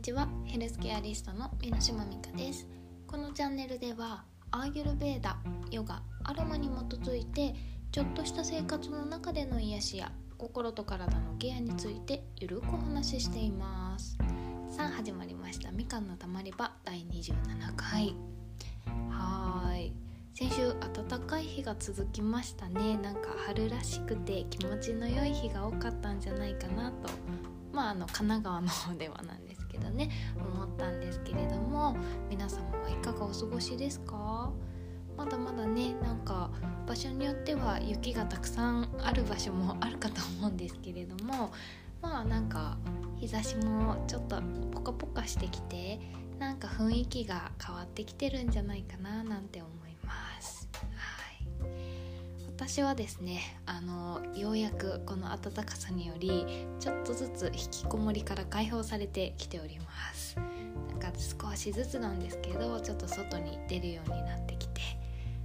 にちは。ヘルスケアリストの箕島美香です。このチャンネルではアーユルベーダヨガアロマに基づいてちょっとした生活の中での癒しや心と体のケアについてゆるくお話ししています。さあ始まりました。みかんのたまり場第27回。はい。先週暖かい日が続きましたね。なんか春らしくて気持ちの良い日が多かったんじゃないかなと。まああの神奈川の方ではなんですどね思ったんですけれども皆様はいかがお過ごしですか？まだまだねなんか場所によっては雪がたくさんある場所もあるかと思うんですけれどもまあなんか日差しもちょっとポカポカしてきてなんか雰囲気が変わってきてるんじゃないかななんて思います私はですねあのようやくこの暖かさによりちょっとずつ引きこもりから解放されてきております。なんか少しずつなんですけどちょっと外に出るようになってきて。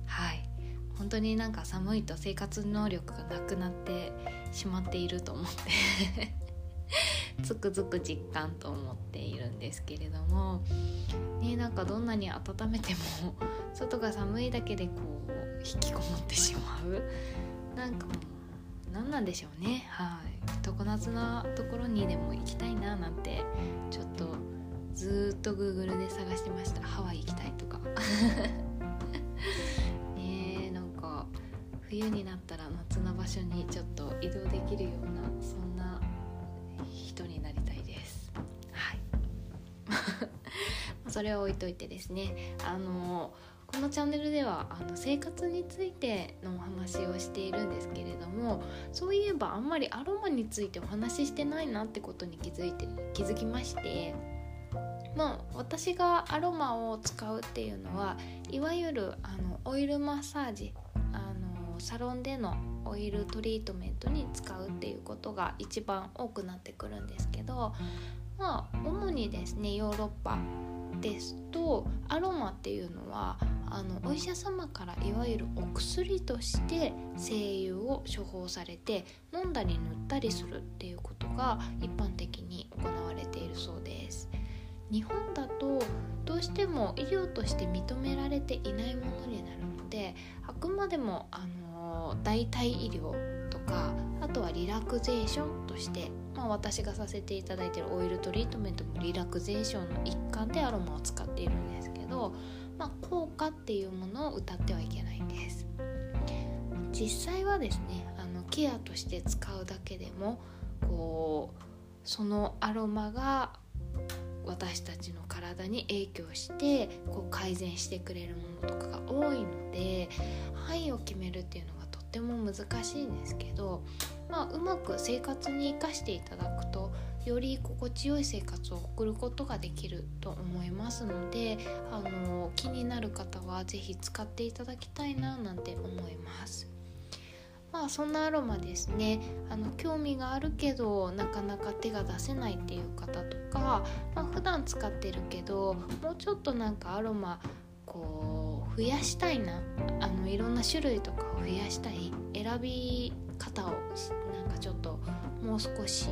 はい。本当になんか寒いと生活能力がなくなってしまっていると思って つくづく実感と思っているんですけれども。ねなんかどんなに温めても外が寒いだけでこう引きこもってしまう。なんかもう何なんでしょうね。はい。常夏なところにでも行きたいななんてちょっとずっと Google で探してました。ハワイ行きたいとか。ねえなんか冬になったら夏な場所にちょっと移動できるようなそんな人になりたいです。はい。それは置いといてですね。あのこのチャンネルではあの生活についてのお話をしているんですけれどもそういえばあんまりアロマについてお話ししてないなってことに気づいて気づきましてまあ私がアロマを使うっていうのはいわゆるあのオイルマッサージあのサロンでのオイルトリートメントに使うっていうことが一番多くなってくるんですけどまあ主にですねヨーロッパですとアロマっていうのはあのお医者様からいわゆるお薬として精油を処方されて飲んだり塗ったりするっていうことが一般的に行われているそうです。日本だとどうしても医療として認められていないものになるのであくまでもあの代替医療とかあとはリラクゼーションとしてまあ、私がさせていただいてるオイルトリートメントもリラクゼーションの一環でアロマを使っているんですけど、まあ、効果っていうものを歌ってはいけないんです。実際はですねあのケアとして使うだけでもこうそのアロマが私たちの体に影響してこう改善してくれるものとかが多いので範囲を決めるっていうのても難しいんですけどまあ、うまく生活に生かしていただくとより心地よい生活を送ることができると思いますのであの気になる方は是非使っていただきたいななんて思います。まあそんなアロマですねあの興味があるけどなかなか手が出せないっていう方とか、まあ、普段使ってるけどもうちょっとなんかアロマこう増やしたいな。あのいろんな種類とかを増やしたい。選び方をなんかちょっともう少し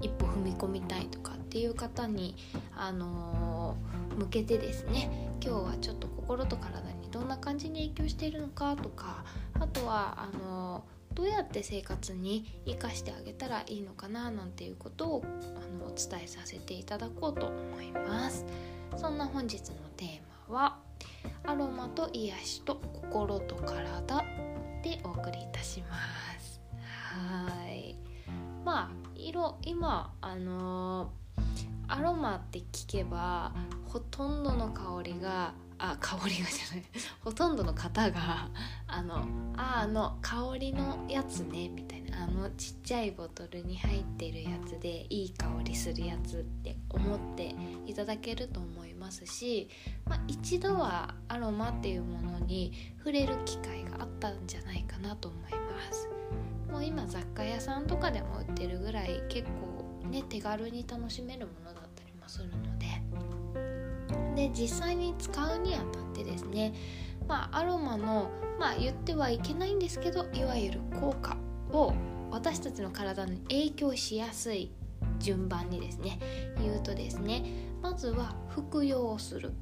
一歩踏み込みたいとかっていう方に、あのー、向けてですね。今日はちょっと心と体にどんな感じに影響しているのかとかあとはあのー、どうやって生活に生かしてあげたらいいのかななんていうことをあのお伝えさせていただこうと思います。そんな本日のテーマはアロマと癒しと心と体でお送りいたします。はい。まあ色今あのー、アロマって聞けばほとんどの香りがあ香りがじゃない。ほとんどの方があのああの香りのやつねみたいな。あのちっちゃいボトルに入ってるやつでいい香りするやつって思っていただけると思いますし、まあ、一度はアロマっていうものに触れる機会があったんじゃないかなと思います。もう今雑貨屋さんとかでも売ってるぐらい結構ね手軽に楽しめるものだったりもするので。で実際に使うにあたってですねまあアロマのまあ言ってはいけないんですけどいわゆる効果を私たちの体に影響しやすい順番にですね言うとですねまずは服用する、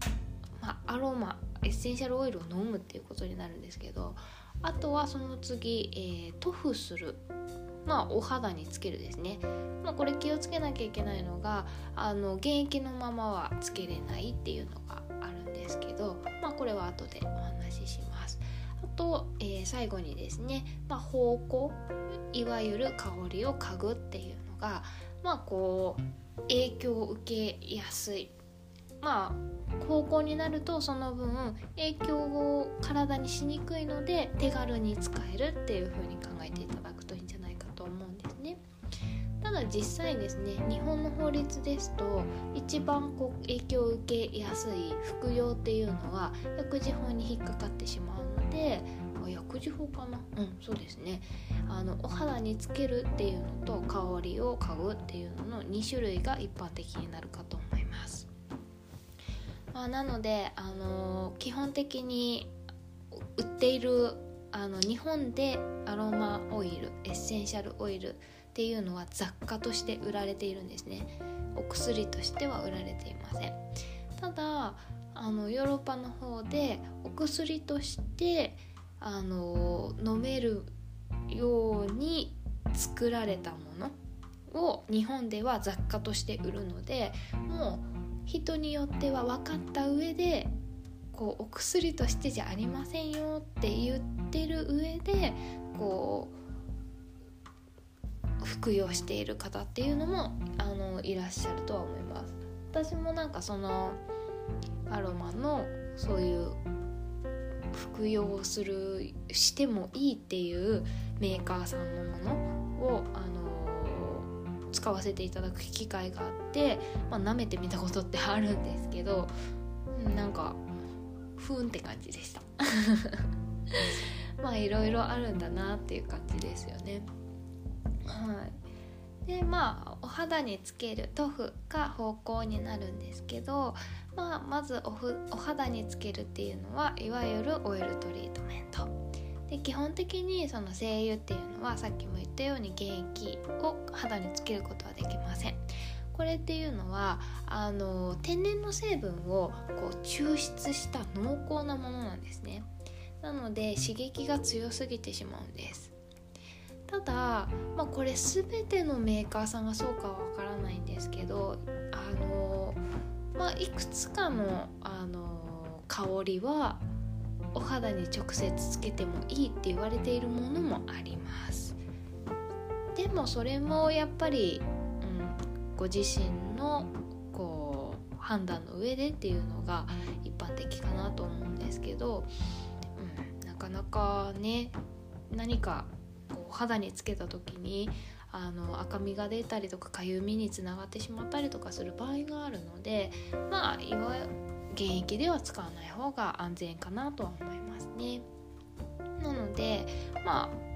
まあ、アロマエッセンシャルオイルを飲むっていうことになるんですけどあとはその次、えー、塗布する。まあお肌につけるですね、まあ、これ気をつけなきゃいけないのがあの現役のままはつけれないっていうのがあるんですけど、まあ、これは後でお話しします。あと、えー、最後にですね、まあ、芳香いわゆる香りを嗅ぐっていうのがまあこう影響を受けやすい。まあ方向になるとその分影響を体にしにくいので手軽に使えるっていう風に考えていたただ実際ですね日本の法律ですと一番こう影響を受けやすい服用っていうのは薬事法に引っかかってしまうので薬事法かな？うんそうですね。あのお肌につけるっていうのと香りを嗅ぐっていうのの2種類が一般的になるかと思います、まあ、なのであの基本的に売っているあの日本でアロマオイルエッセンシャルオイルっていうのは雑貨として売られているんですね。お薬としては売られていません。ただあのヨーロッパの方でお薬としてあの飲めるように作られたものを日本では雑貨として売るのでもう人によっては分かった上でこうお薬としてじゃありませんよって言ってる上でこう服用している方っていうのもあのいらっしゃるとは思います。私もなんかそのアロマのそういう服用するしてもいいっていうメーカーさんのものを、あの、使わせていただく機会があって、まあ、舐めてみたことってあるんですけどなんかふーんって感じでした まあいろいろあるんだなっていう感じですよねはい。でまあお肌につける塗布が方向になるんですけど、まあ、まずおふお肌につけるっていうのはいわゆるオイルトリートメント。で基本的にその精油っていうのはさっきも言ったように原液を肌につけることはできません。これっていうのはあの天然の成分をこう抽出した濃厚なものなんですね。なので刺激が強すぎてしまうんです。ただ、まあ、これ全てのメーカーさんがそうかはわからないんですけどあの、まあ、いくつかのあの香りはお肌に直接つけてもいいって言われているものもあります。でもそれもやっぱり、うん、ご自身のこう判断の上でっていうのが一般的かなと思うんですけど、うん、なかなかね何かこう肌につけた時にあの赤みが出たりとかかゆみにつながってしまったりとかする場合があるのでまあいわ現役では使わない方が安全かなとは思いますね。なのでまあ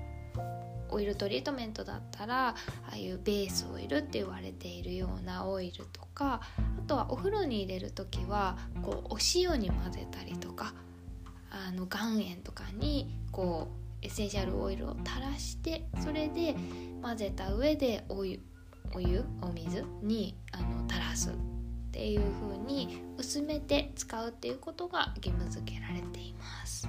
オイルトリートメントだったらああいうベースオイルって言われているようなオイルとかあとはお風呂に入れる時はこうお塩に混ぜたりとかあの岩塩とかにこうエッセンシャルオイルを垂らしてそれで混ぜた上でお湯お湯お水にあの垂らすっていう風に薄めて使うっていうことが義務付けられています。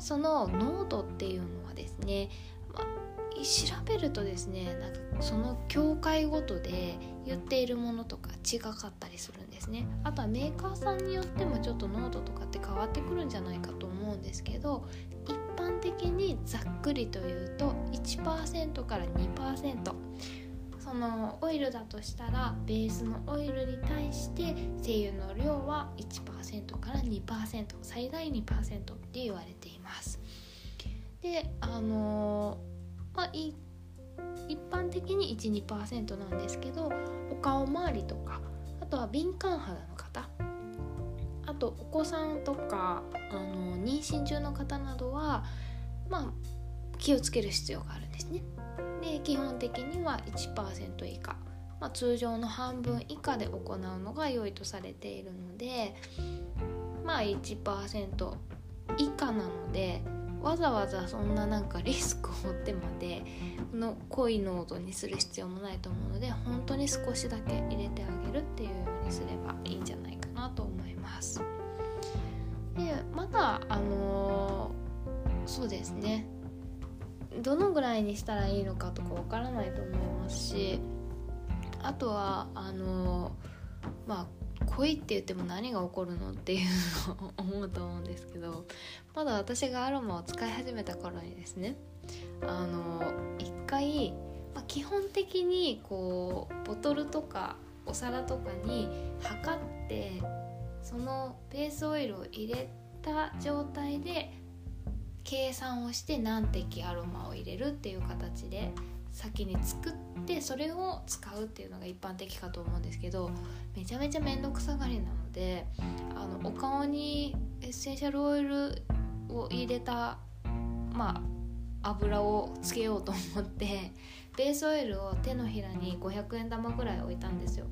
その濃度っていうのはですね、まあ、調べるとですねなんかその境界ごとで言っているものとか違かったりするんですねあとはメーカーさんによってもちょっと濃度とかって変わってくるんじゃないかと思うんですけど般的にざっくりというと1%から2%そのオイルだとしたらベースのオイルに対して精油の量は1%から2%最大2%って言われています。であのまあ一般的に12%なんですけどお顔周りとかあとは敏感肌のあとお子さんとかあの妊娠中の方などはまあ気をつける必要があるんですね。で基本的には1%以下、まあ、通常の半分以下で行うのが良いとされているのでまあ1%以下なのでわざわざそんななんかリスクを負ってまでこの濃い濃度にする必要もないと思うので本当に少しだけ入れてあげるっていうようにすればいいんじゃないかなと思います。でまだあのー、そうですねどのぐらいにしたらいいのかとかわからないと思いますしあとはあのー、まあ恋って言っても何が起こるのっていうのを思うと思うんですけどまだ私がアロマを使い始めた頃にですねあの一回、まあ、基本的にこうボトルとかお皿とかに測ってそのベースオイルを入れた状態で計算をして何滴アロマを入れるっていう形で先に作ってそれを使うっていうのが一般的かと思うんですけどめちゃめちゃ面倒くさがりなのであのお顔にエッセンシャルオイルを入れたまあ油をつけようと思ってベースオイルを手のひらに500円玉ぐらい置いたんですよ。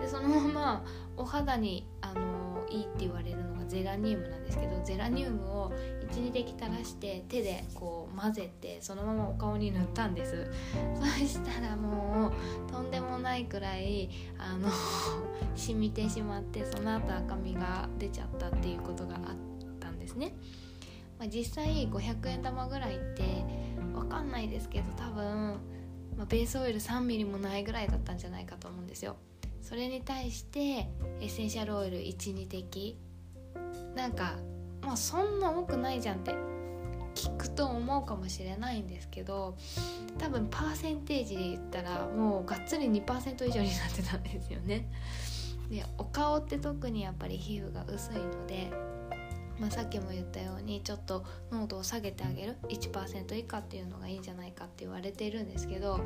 でそのままお肌にあのいいって言われるのがゼラニウムなんですけどゼラニウムを12滴垂らして手でこう混ぜてそのままお顔に塗ったんです。そしたらもうとんでもないくらいあの染みてしまってその後赤みが出ちゃったっていうことがあったんですね、まあ、実際500円玉ぐらいって分かんないですけど多分、まあ、ベースオイル 3mm もないぐらいだったんじゃないかと思うんですよ。それに対してエッセンシャルオイル12滴なんかまあそんな多くないじゃんって聞くと思うかもしれないんですけど多分パーセンテージで言ったらもうがっつり2%以上になってたんですよね。でお顔って特にやっぱり皮膚が薄いので、まあ、さっきも言ったようにちょっと濃度を下げてあげる1%以下っていうのがいいんじゃないかって言われているんですけど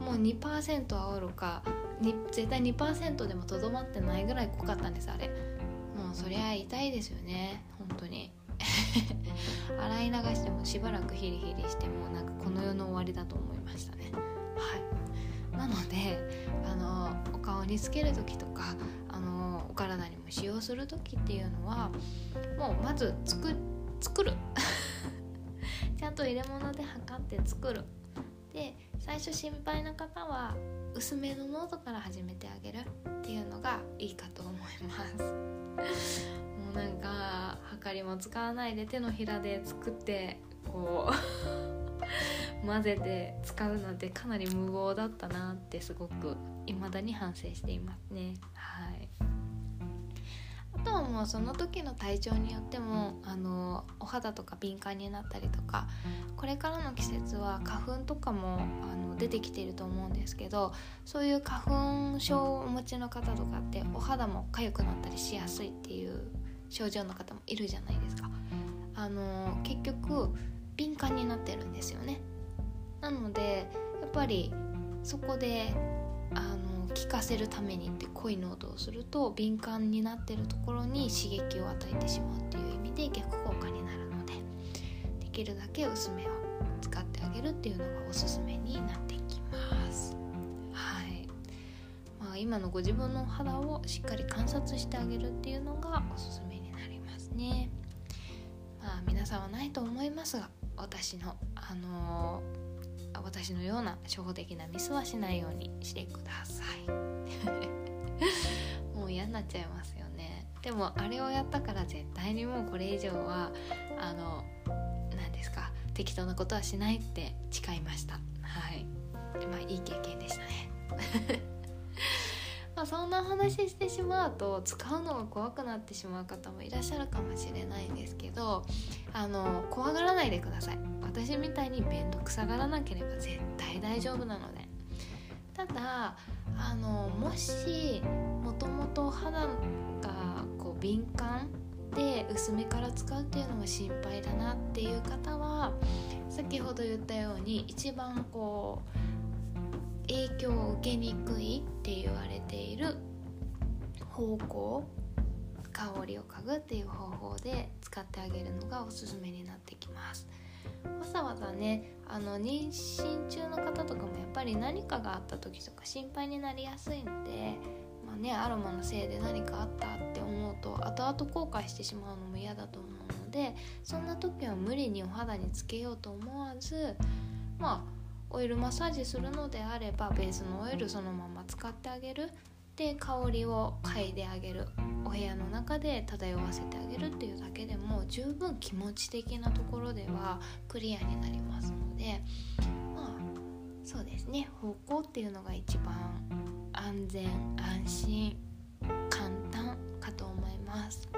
もう2%はおるか絶対2%でもとどまってないぐらい濃かったんですあれ。もうそりゃ痛いですよね本当に。洗い流してもしばらくヒリヒリしてもなんかこの世の終わりだと思いましたね。はい。なのであのお顔につける時とかあのお体にも使用する時っていうのはもうまず作作る。ちゃんと入れ物で測って作る。で最初心配な方は薄めのノートから始めてあげるっていうのがいいかと思います。もうなんかはかりも使わないで手のひらで作ってこう 混ぜて使うなんてかなり無謀だったなってすごく未だに反省していますね。はい。とはもうその時の体調によってもあのお肌とか敏感になったりとかこれからの季節は花粉とかもあの出てきてると思うんですけどそういう花粉症をお持ちの方とかってお肌も痒くなったりしやすいっていう症状の方もいるじゃないですか。あの結局敏感になってるんですよね。なのでやっぱりそこであの効かせるためにって濃い濃度をすると敏感になってるところに刺激を与えてしまうっていう意味で逆効果になるのでできるだけ薄めを使ってあげるっていうのがおすすめになってきます。はい。まあ今のご自分の肌をしっかり観察してあげるっていうのがおすすめになりますね。まあ皆さんはないと思いますが私のあのー、私のような初歩的なミスはしないようにしてください。もう嫌になっちゃいますよね。でもあれをやったから絶対にもうこれ以上はあの何ですか適当なことはしないって誓いました。はい。まあいい経験でしたね、そんな話してしまうと使うのが怖くなってしまう方もいらっしゃるかもしれないんですけどあの怖がらないでください。私みたいに面倒くさがらなければ絶対大丈夫なので。ただあのもしもともと肌がこう敏感で薄めから使うっていうのが心配だなっていう方は先ほど言ったように一番こう影響を受けにくいって言われている方向香りを嗅ぐっていう方法で使ってあげるのがおすすめになってきます。わざわざねあの妊娠中の方とかもやっぱり何かがあった時とか心配になりやすいのでまあねアロマのせいで何かあったって思うと後々後悔してしまうのも嫌だと思うのでそんな時は無理にお肌につけようと思わずまあオイルマッサージするのであればベースのオイルそのまま使ってあげる。で香りを嗅いであげる。お部屋の中で漂わせてあげるっていうだけでも十分気持ち的なところではクリアになりますのでまあそうですね。方向っていうのが一番安全安心簡単かと思います。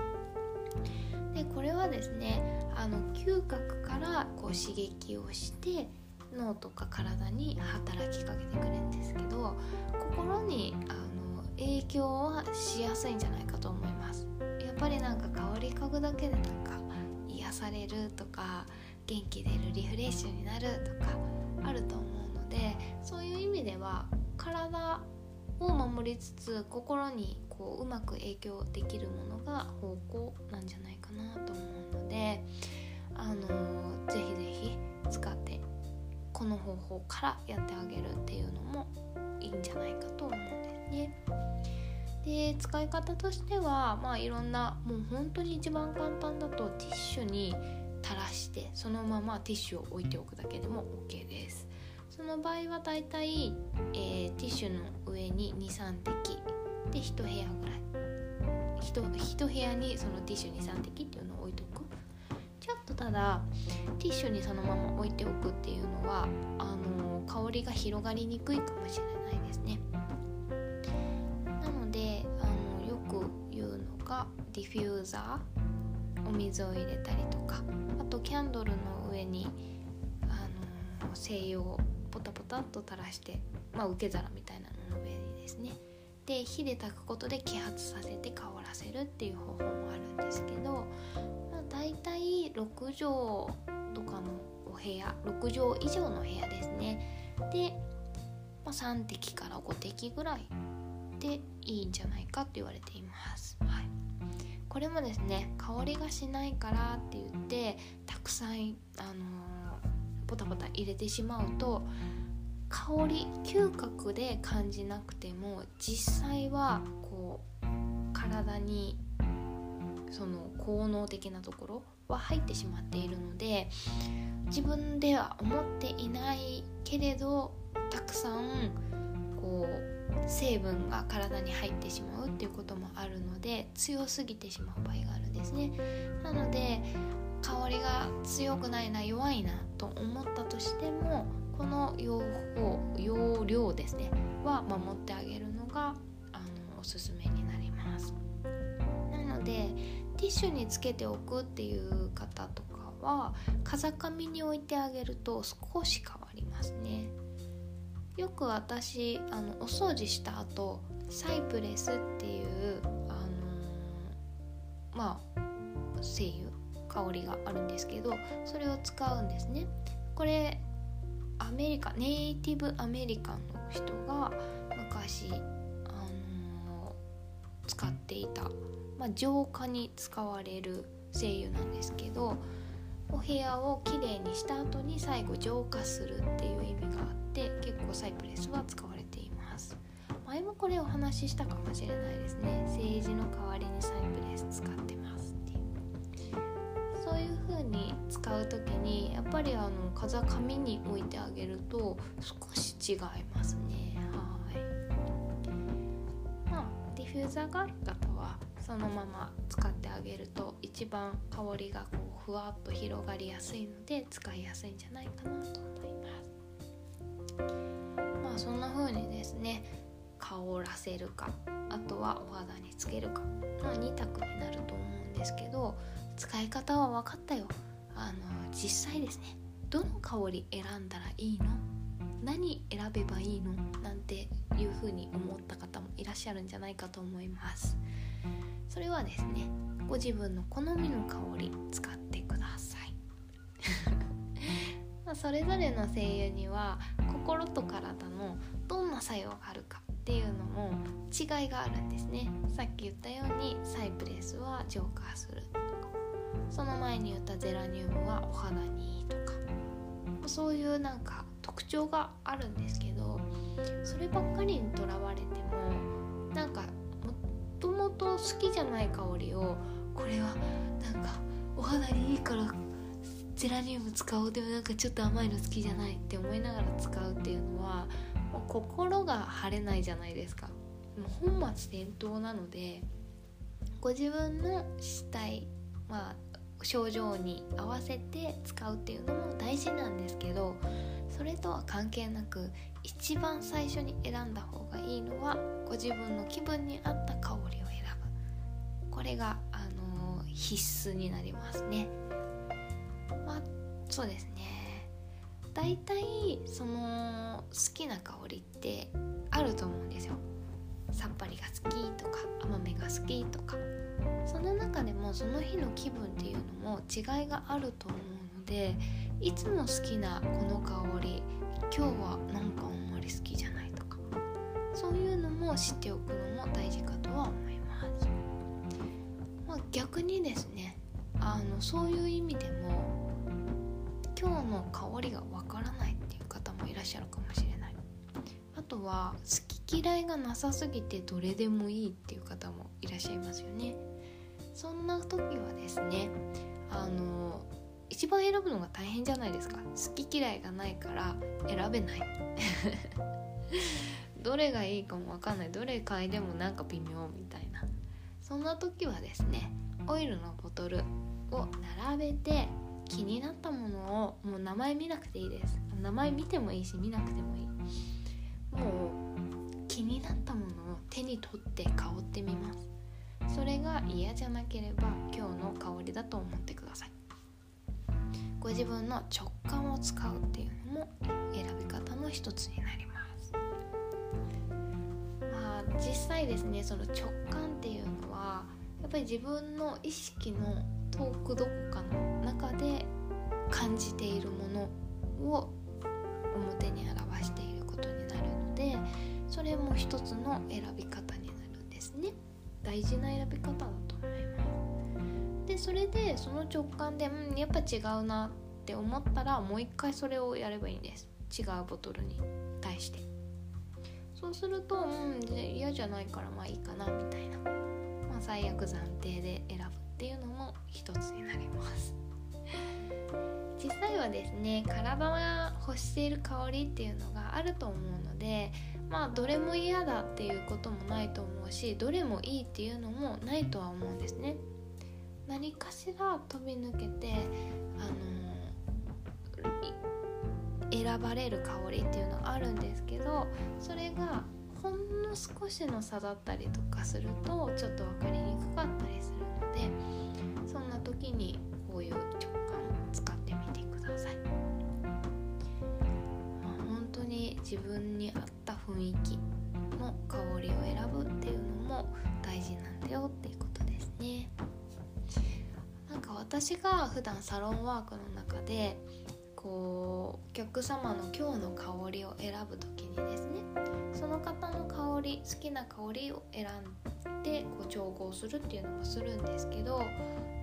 でこれはですねあの嗅覚からこう刺激をして脳とか体に働きかけてくれるんですけど心にあの影響はしやすいんじゃないかと思います。やっぱりなんか香り嗅ぐだけでなんか癒されるとか元気出るリフレッシュになるとかあると思うのでそういう意味では体を守りつつ心にこううまく影響できるものが方向なんじゃないかなと思うのであのぜひぜひこの方法からやってあげるっていうのもいいんじゃないかと思うんですね。で使い方としてはまあいろんなもう本当に一番簡単だとティッシュに垂らしてそのままティッシュを置いておくだけでも OK ですその場合はだいたい、え、ティッシュの上に23滴で1部屋ぐらい 1, 1部屋にそのティッシュ23滴ってただティッシュにそのまま置いておくっていうのはあの香りが広がりにくいかもしれないですね。なのであのよく言うのがディフューザーお水を入れたりとかあとキャンドルの上にあの精油をポタポタっと垂らして、まあ、受け皿みたいなのの上にですね。で火で炊くことで揮発させて香らせるっていう方法もあるんですけど、まあ、大体6畳とかのお部屋6畳以上の部屋ですね。で、まあ、3滴から5滴ぐらいでいいんじゃないかって言われています、はい、これもですね香りがしないからって言ってたくさん、あのー、ポタポタ入れてしまうと香り嗅覚で感じなくても実際はこう体にその効能的なところは入ってしまっているので自分では思っていないけれどたくさんこう成分が体に入ってしまうっていうこともあるので強すぎてしまう場合があるんですね。なので香りが強くないな弱いなと思ったとしてもこの用法用量ですねは守ってあげるのがあのおすすめになります。なのでティッシュにつけておくっていう方とかは風上に置いてあげると少し変わりますね。よく私あのお掃除した後サイプレスっていうあの、まあ精油香りがあるんですけどそれを使うんですね。これアメリカネイティブアメリカンの人が昔、あの、使っていた、まあ、浄化に使われる精油なんですけどお部屋をきれいにした後に最後浄化するっていう意味があって結構サイプレスは使われています。前もこれお話ししたかもしれないですね。政治の代わりにサイプレス使ってますっていう。そういう風に使う時にやっぱりあの風紙に置いてあげると少し違いますね。はい。まあディフューザーがある方そのまま使ってあげると一番香りがこうふわっと広がりやすいので使いやすいんじゃないかなと思います。まあそんな風にですね香らせるかあとはお肌につけるかの2択になると思うんですけど使い方は分かったよ。あの実際ですねどの香り選んだらいいの？何選べばいいの？なんていうふうに思った方もいらっしゃるんじゃないかと思います。それはですねご自分の好みの香り使ってください。それぞれの精油には心と体のどんな作用があるかっていうのも違いがあるんですね。さっき言ったようにサイプレスは浄化するとか。その前に言ったゼラニウムはお肌にいいとか。そういうなんか特徴があるんですけどそればっかりにとらわれてもなんかともと好きじゃない香りをこれはなんかお肌にいいからゼラニウム使おうでもなんかちょっと甘いの好きじゃないって思いながら使うっていうのはもう心が晴れないじゃないですか。もう本末転倒なのでご自分のしたい、まあ、症状に合わせて使うっていうのも大事なんですけどそれとは関係なく一番最初に選んだ方いいのはご自分の気分に合った香りを選ぶ。これが、あのー、必須になりますね。まあそうですね。だいたいその好きな香りってあると思うんですよ。さっぱりが好きとか甘めが好きとか。その中でもその日の気分っていうのも違いがあると思うのでいつも好きなこの香り今日はなんかあんまり好きじゃないそういうのも知っておくのも大事かとは思います、まあ、逆にですねあのそういう意味でも今日の香りがわからないっていう方もいらっしゃるかもしれない。あとは好き嫌いがなさすぎてどれでもいいっていう方もいらっしゃいますよね。そんな時はですねあの一番選ぶのが大変じゃないですか。好き嫌いがないから選べない。どれがいいかも分かんない。どれ嗅いでもなんか微妙みたいな。そんな時はですねオイルのボトルを並べて気になったものをもう名前見なくていいです。名前見てもいいし見なくてもいい。もう気になったものを手に取って香ってみます。それが嫌じゃなければ今日の香りだと思ってください。ご自分の直感を使うっていうのも選び方の一つになります。実際ですねその直感っていうのはやっぱり自分の意識の遠くどこかの中で感じているものを表に表していることになるのでそれも一つの選び方になるんですね。大事な選び方だと思います。でそれでその直感でうんやっぱ違うなって思ったらもう一回それをやればいいんです。違うボトルに対して。そうするとうん嫌じゃないからまあいいかなみたいな、まあ、最悪暫定で選ぶっていうのも一つになります。実際はですね体が欲している香りっていうのがあると思うのでまあどれも嫌だっていうこともないと思うしどれもいいっていうのもないとは思うんですね。何かしら飛び抜けてあの選ばれる香りっていうのがあるんですけどそれがほんの少しの差だったりとかするとちょっと分かりにくかったりするのでそんな時にこういう直感を使ってみてください。まあ、本当に自分に合った雰囲気の香りを選ぶっていうのも大事なんだよっていうことですね。なんか私が普段サロンワークの中でこうお客様の今日の香りを選ぶ時にですねその方の香り好きな香りを選んでこう調合するっていうのもするんですけど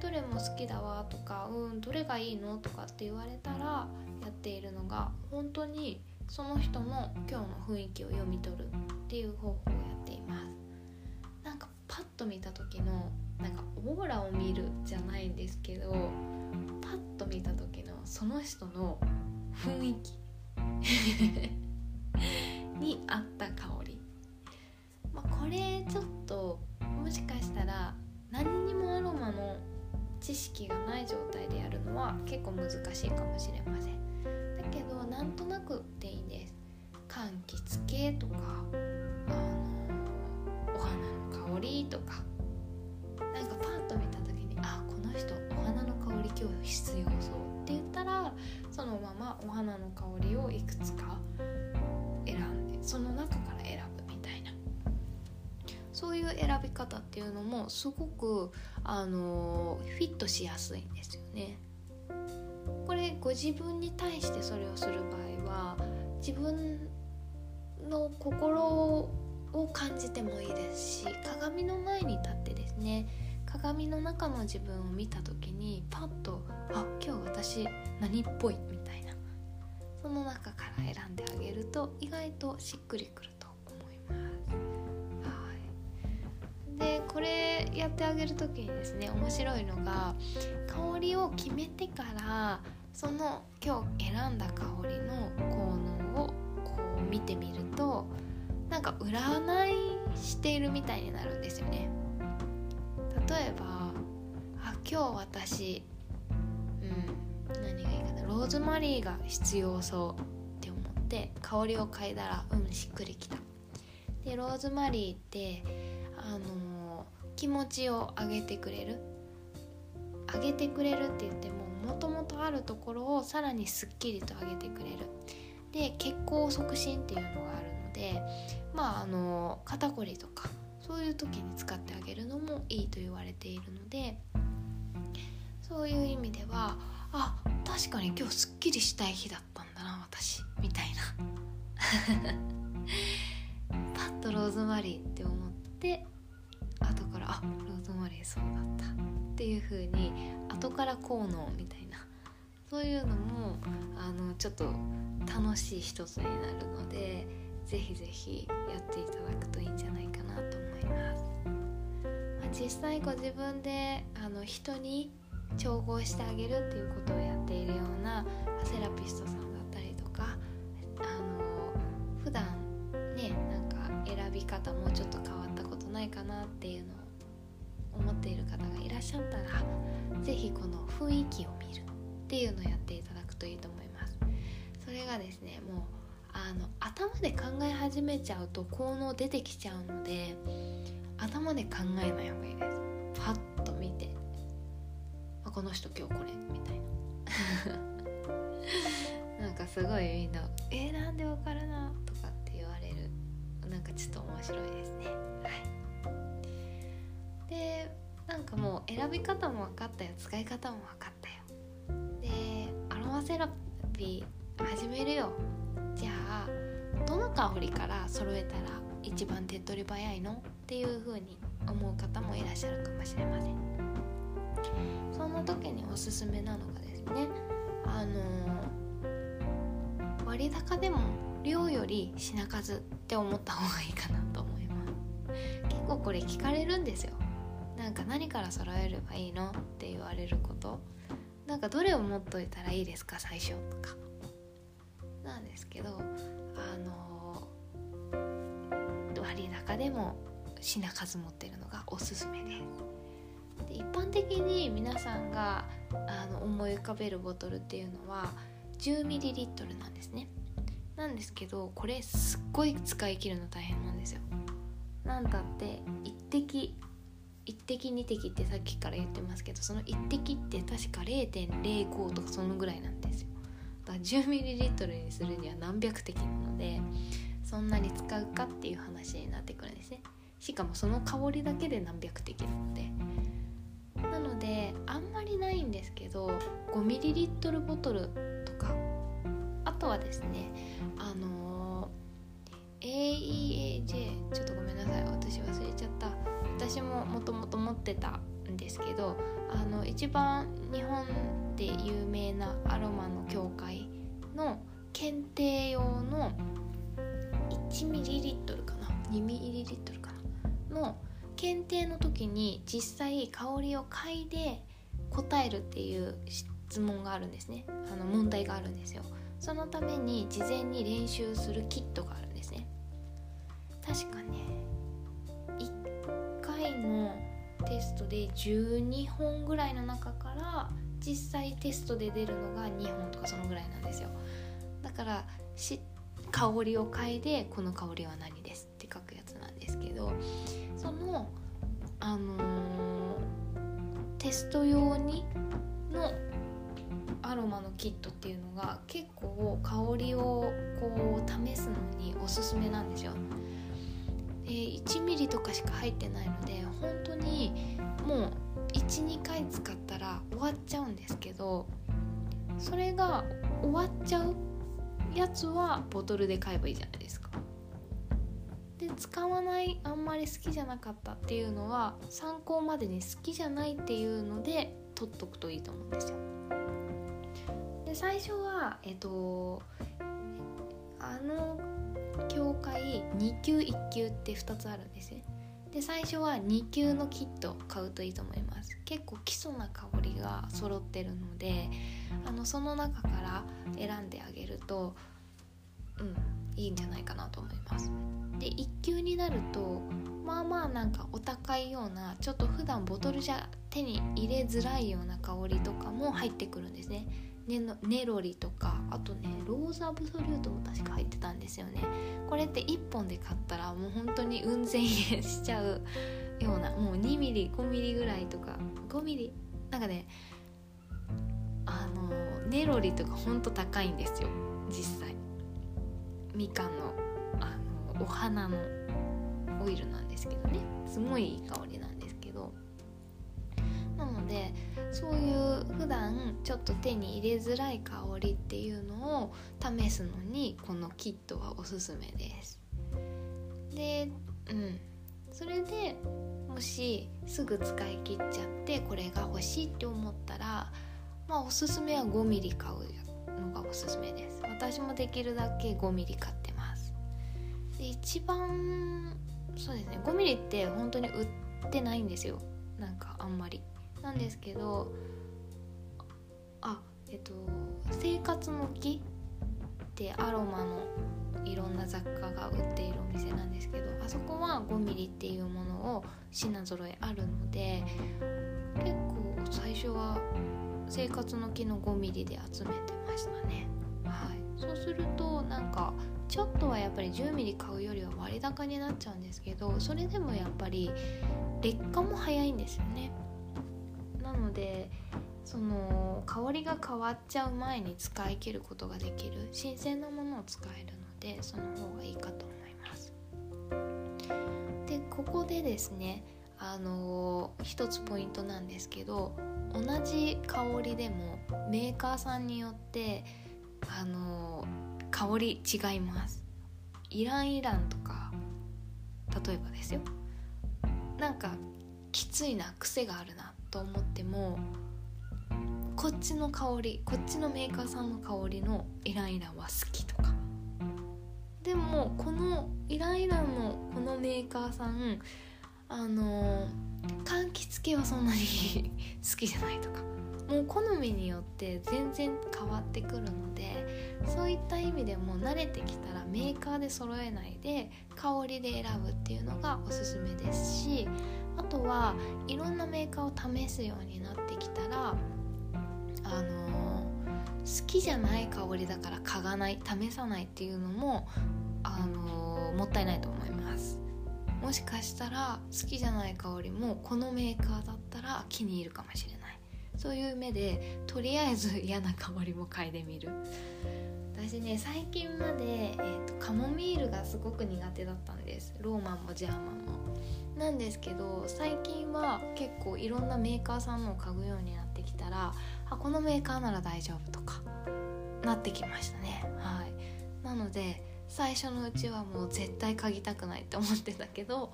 どれも好きだわとかうんどれがいいのとかって言われたらやっているのが本当にその人の今日の雰囲気を読み取るっていう方法をやっています。なんかパッと見た時のなんかオーラを見るじゃないんですけどパッと見た時のその人の雰囲気。に合った香り、まあ、これちょっともしかしたら何にもアロマの知識がない状態でやるのは結構難しいかもしれません。だけどなんとなくでいいんです。柑橘系とかあのお花の香りとか。なんかパッと見た時にあこの人お花の香り今日必要そう。って言ったらそのままお花の香りをいくつか選んでその中から選ぶみたいなそういう選び方っていうのもすごくあのフィットしやすいんですよね。これご自分に対してそれをする場合は自分の心を感じてもいいですし鏡の前に立ってですね鏡の中の自分を見た時にパッと「あ今日私何っぽい」みたいな。その中から選んであげると意外としっくりくると思います。はい、でこれやってあげる時にですね面白いのが香りを決めてからその今日選んだ香りの効能をこう見てみるとなんか占いしているみたいになるんですよね。例えばあ今日私うん何がいいかな。ローズマリーが必要そうって思って香りを嗅いだらうんしっくりきた。でローズマリーってあのー、気持ちを上げてくれる。上げてくれるって言ってももともとあるところをさらにすっきりと上げてくれる。で血行促進っていうのがあるのでまああの肩こりとかそういう時に使ってあげるのもいいと言われているのでそういう意味ではあ確かに今日すっきりしたい日だったんだな私みたいな。パッとローズマリーって思って後からあローズマリーそうだった。っていう風に後から効能みたいな。そういうのもあのちょっと楽しい一つになるのでぜひぜひやっていただくといいんじゃないかな。います。まあ、実際ご自分であの人に調合してあげるっていうことをやっているようなセラピストさんだったりとかあの普段ねなんか選び方もうちょっと変わったことないかなっていうのを思っている方がいらっしゃったら是非この雰囲気を見るっていうのをやっていただくといいと思います。それがですねもうあの頭で考え始めちゃうと効能出てきちゃうので頭で考えない方がいいです。パッと見て。あこの人今日これみたいな。なんかすごいみんな「えー、なんでわかるな」とかって言われる。なんかちょっと面白いですね。はい。でなんかもう選び方も分かったよ。使い方も分かったよ。でアロマセラピー始めるよ。じゃあどの香りから揃えたら一番手っ取り早いのっていう風に思う方もいらっしゃるかもしれません。そんな時におすすめなのがですねあの割高でも量より品数って思った方がいいかなと思います。結構これ聞かれるんですよ。なんか何から揃えればいいのって言われること。なんかどれを持っといたらいいですか最初。とかですけどあの割高でも品数持ってるのがおすすめで。すで一般的に皆さんがあの思い浮かべるボトルっていうのは 10ml なんですね。なんですけどこれすっごい使い切るの大変なんですよ。なんだって1滴1滴2滴ってさっきから言ってますけどその1滴って確か0.05とかそのぐらいなんですよ。だ 10ml にするには何百滴なのでそんなに使うかっていう話になってくるんですね。しかもその香りだけで何百滴なので。なのであんまりないんですけど 5ml ボトルとか。あとはですねあのー、AEAJ ちょっとごめんなさい私忘れちゃった。私ももともと持ってたんですけどあの一番日本で有名なアロマの協会の検定用の 1ml かな？2ml かな？の検定の時に実際香りを嗅いで答えるっていう質問があるんですね。あの問題があるんですよ。そのために事前に練習するキットがあるんですね。確かテストで12本ぐらいの中から実際テストで出るのが2本とかそのぐらいなんですよ。だからし香りを嗅いでこの香りは何ですって書くやつなんですけどそのあのー、テスト用にのアロマのキットっていうのが結構香りをこう試すのにおすすめなんですよ。で1ミリとかしか入ってないので本当にもう12回使ったら終わっちゃうんですけどそれが終わっちゃうやつはボトルで買えばいいじゃないですか。で使わないあんまり好きじゃなかったっていうのは参考までに好きじゃないっていうので取っとくといいと思うんですよ。で最初はえっとあの教会2級1級って2つあるんですね。で最初は2級のキットを買うといいと思います。結構基礎な香りが揃ってるのであのその中から選んであげるとうんいいんじゃないかなと思います。で1級になるとまあまあなんかお高いようなちょっと普段ボトルじゃ手に入れづらいような香りとかも入ってくるんですね。ネネロリとかあとねローズアブソリュートも確か入ってたんですよね。これって1本で買ったらもう本当にうん千円しちゃうようなもう 2mm5mm ぐらいとか 5mm なんかねあのネロリとかほんと高いんですよ実際。みかんのあのお花のオイルなんですけどね。すごいいい香りなのでそういう普段ちょっと手に入れづらい香りっていうのを試すのにこのキットはおすすめです。でうん。それでもしすぐ使い切っちゃってこれが欲しいって思ったらまあおすすめは 5mm 買うのがおすすめです。私もできるだけ 5mm 買ってます。で一番そうですね。5mm って本当に売ってないんですよ。なんかあんまり。なんですけどあえっと生活の木ってアロマのいろんな雑貨が売っているお店なんですけどあそこは 5mm っていうものを品揃えあるので結構最初は生活の木の 5mm で集めてましたね。はい。そうするとなんかちょっとはやっぱり 10mm 買うよりは割高になっちゃうんですけどそれでもやっぱり劣化も早いんですよね。なのでその香りが変わっちゃう前に使い切ることができる新鮮なものを使えるのでその方がいいかと思います。でここでですねあの一つポイントなんですけど同じ香りでもメーカーさんによってあの香り違います。イランイランとか例えばですよ。なんかきついな癖があるなと思ってもこっちの香りこっちのメーカーさんの香りのイライラは好きとか。でもこのイライラのこのメーカーさんあの柑橘系はそんなに 好きじゃないとか。もう好みによって全然変わってくるのでそういった意味でも慣れてきたらメーカーで揃えないで香りで選ぶっていうのがおすすめですしあとはいろんなメーカーを試すようになってきたらあの好きじゃない香りだから嗅がない試さないっていうのもあのもったいないと思います。もしかしたら好きじゃない香りもこのメーカーだったら気に入るかもしれない。そういう目でとりあえず嫌な香りも嗅いでみる。私ね最近まで、えーと、カモミールがすごく苦手だったんです。ローマンもジャーマンも。なんですけど最近は結構いろんなメーカーさんのを嗅ぐようになってきたらあこのメーカーなら大丈夫とかなってきましたね。はい。なので最初のうちはもう絶対嗅ぎたくないって思ってたけど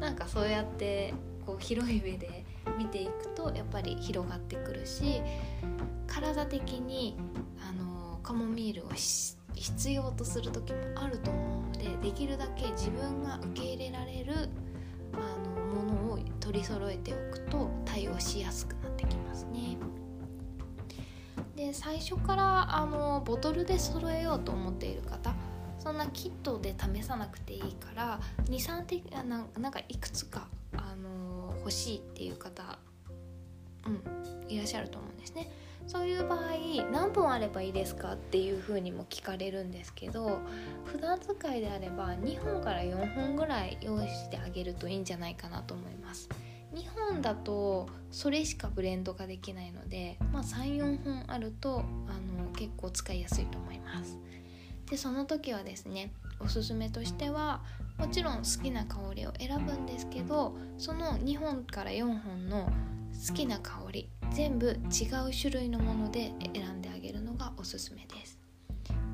なんかそうやってこう広い目で見ていくとやっぱり広がってくるし体的にあのカモミールを必要とする時もあると思うのでできるだけ自分が受け入れられる取り揃えておくと対応しやすくなってきますね。で最初からあのボトルで揃えようと思っている方そんなキットで試さなくていいから23滴ななんかいくつか、あの、欲しいっていう方、うん、いらっしゃると思うんですね。そういう場合何本あればいいですかっていうふうにも聞かれるんですけど普段使いであれば2本から4本ぐらい用意してあげるといいんじゃないかなと思います。2本だとそれしかブレンドができないので、まあ、34本あるとあの結構使いやすいと思います。でその時はですねおすすめとしてはもちろん好きな香りを選ぶんですけどその2本から4本の好きな香り全部違う種類のもので選んであげるのがおすすめです、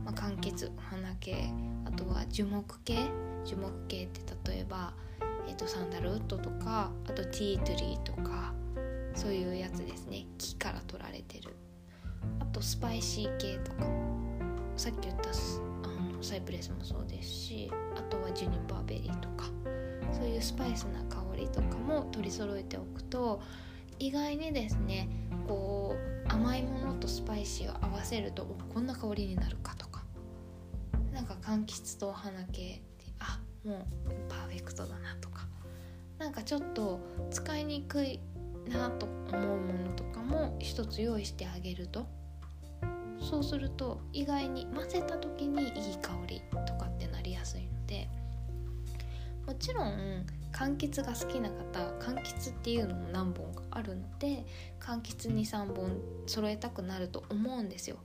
まあ、柑橘お花系あとは樹木系樹木系って例えば、えーと、サンダルウッドとかあとティートリーとかそういうやつですね。木から取られてる。あとスパイシー系とか。さっき言ったあのサイプレスもそうですしあとはジュニパーベリーとか。そういうスパイスな香りとかも取り揃えておくと意外にですねこう甘いものとスパイシーを合わせるとこんな香りになるかとか。なんか柑橘とお花系ってあもうパーフェクトだなとか。なんかちょっと使いにくいなと思うものとかも一つ用意してあげると。そうすると意外に混ぜた時にいい香りとかってなりやすいので。もちろん柑橘が好きな方柑橘っていうのも何本かあるので柑橘23本揃えたくなると思うんですよ。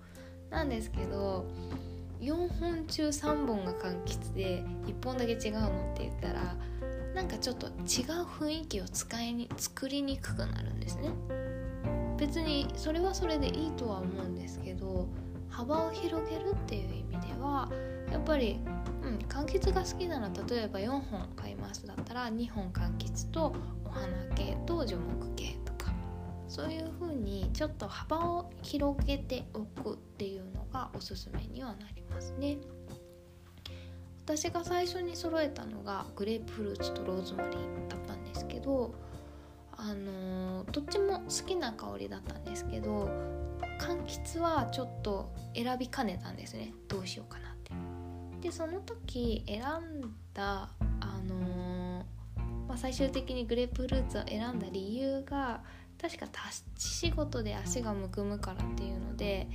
なんですけど4本中3本が柑橘で1本だけ違うのって言ったらなんかちょっと違う雰囲気を使いに作りにくくなるんですね。別にそれはそれでいいとは思うんですけど幅を広げるっていう意味ではやっぱり、うん、柑橘が好きなら例えば4本買いますだったら2本柑橘とお花系と樹木系とかそういう風にちょっと幅を広げておくっていうのがおすすめにはなりますね。私が最初に揃えたのがグレープフルーツとローズマリーだったんですけどあのー、どっちも好きな香りだったんですけど柑橘はちょっと選びかねたんですねどうしようかなでその時選んだあのー、まあ、最終的にグレープフルーツを選んだ理由が確かタッチ仕事で足がむくむからっていうので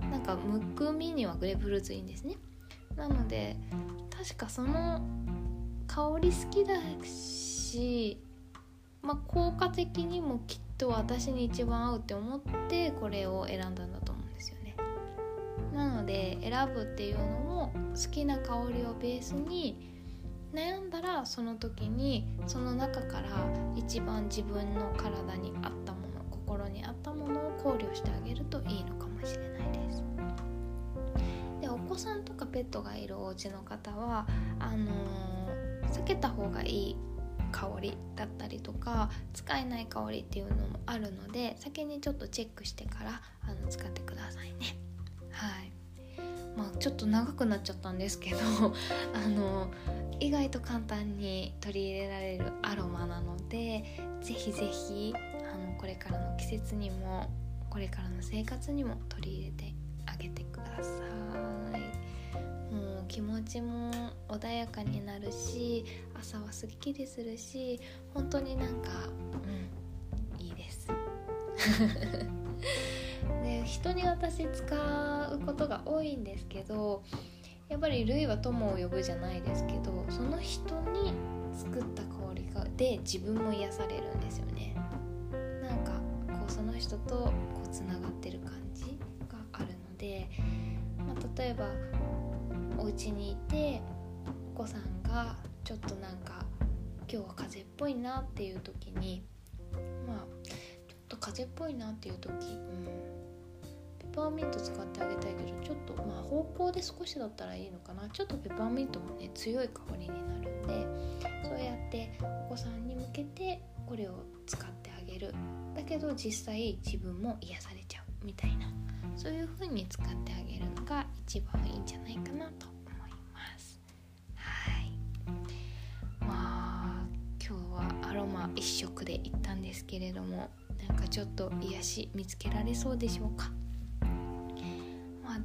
なんかむくみにはグレープフルーツいいんですね。なので確かその香り好きだし、まあ、効果的にもきっと私に一番合うって思ってこれを選んだんだとなので選ぶっていうのも好きな香りをベースに悩んだらその時にその中から一番自分の体に合ったもの心に合ったものを考慮してあげるといいのかもしれないです。でお子さんとかペットがいるお家の方はあのー、避けた方がいい香りだったりとか使えない香りっていうのもあるので先にちょっとチェックしてからあの使ってくださいねはい。まあちょっと長くなっちゃったんですけど あの意外と簡単に取り入れられるアロマなので是非是非あのこれからの季節にもこれからの生活にも取り入れてあげてください。もう気持ちも穏やかになるし朝はすっきりするし本当になんかうんいいです。で人に私使うことが多いんですけどやっぱり類は友を呼ぶじゃないですけどその人に作った香りがで自分も癒されるんですよね。なんかこうその人とこうつながってる感じがあるので、まあ、例えばお家にいてお子さんがちょっとなんか今日は風邪っぽいなっていう時にまあちょっと風邪っぽいなっていう時、うんパーミント使ってあげたいけどちょっとまあ方向で少しだったらいいのかな。ちょっとペパーミントもね強い香りになるんでそうやってお子さんに向けてこれを使ってあげる。だけど実際自分も癒されちゃうみたいな。そういう風に使ってあげるのが一番いいんじゃないかなと思います。はい。まあ今日はアロマ一色で行ったんですけれどもなんかちょっと癒し見つけられそうでしょうか？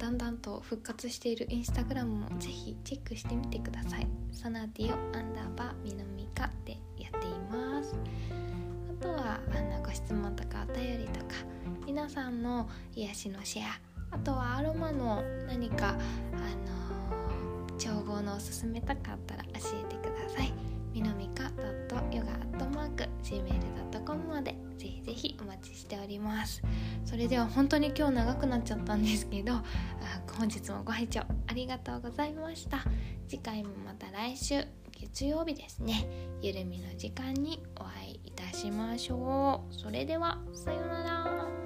だんだんと復活しているインスタグラムもぜひチェックしてみてください。サナディオアンダーバーミノミカでやっています。あとはあのご質問とかお便りとか皆さんの癒しのシェアあとはアロマの何かあのー、調合のおすすめとかあったら教えてください。みのみか .yoga.gmail.com まで。ぜひお待ちしております。それでは本当に今日長くなっちゃったんですけど本日もご拝聴ありがとうございました。次回もまた来週月曜日ですね。ゆるみの時間にお会いいたしましょう。それではさようなら。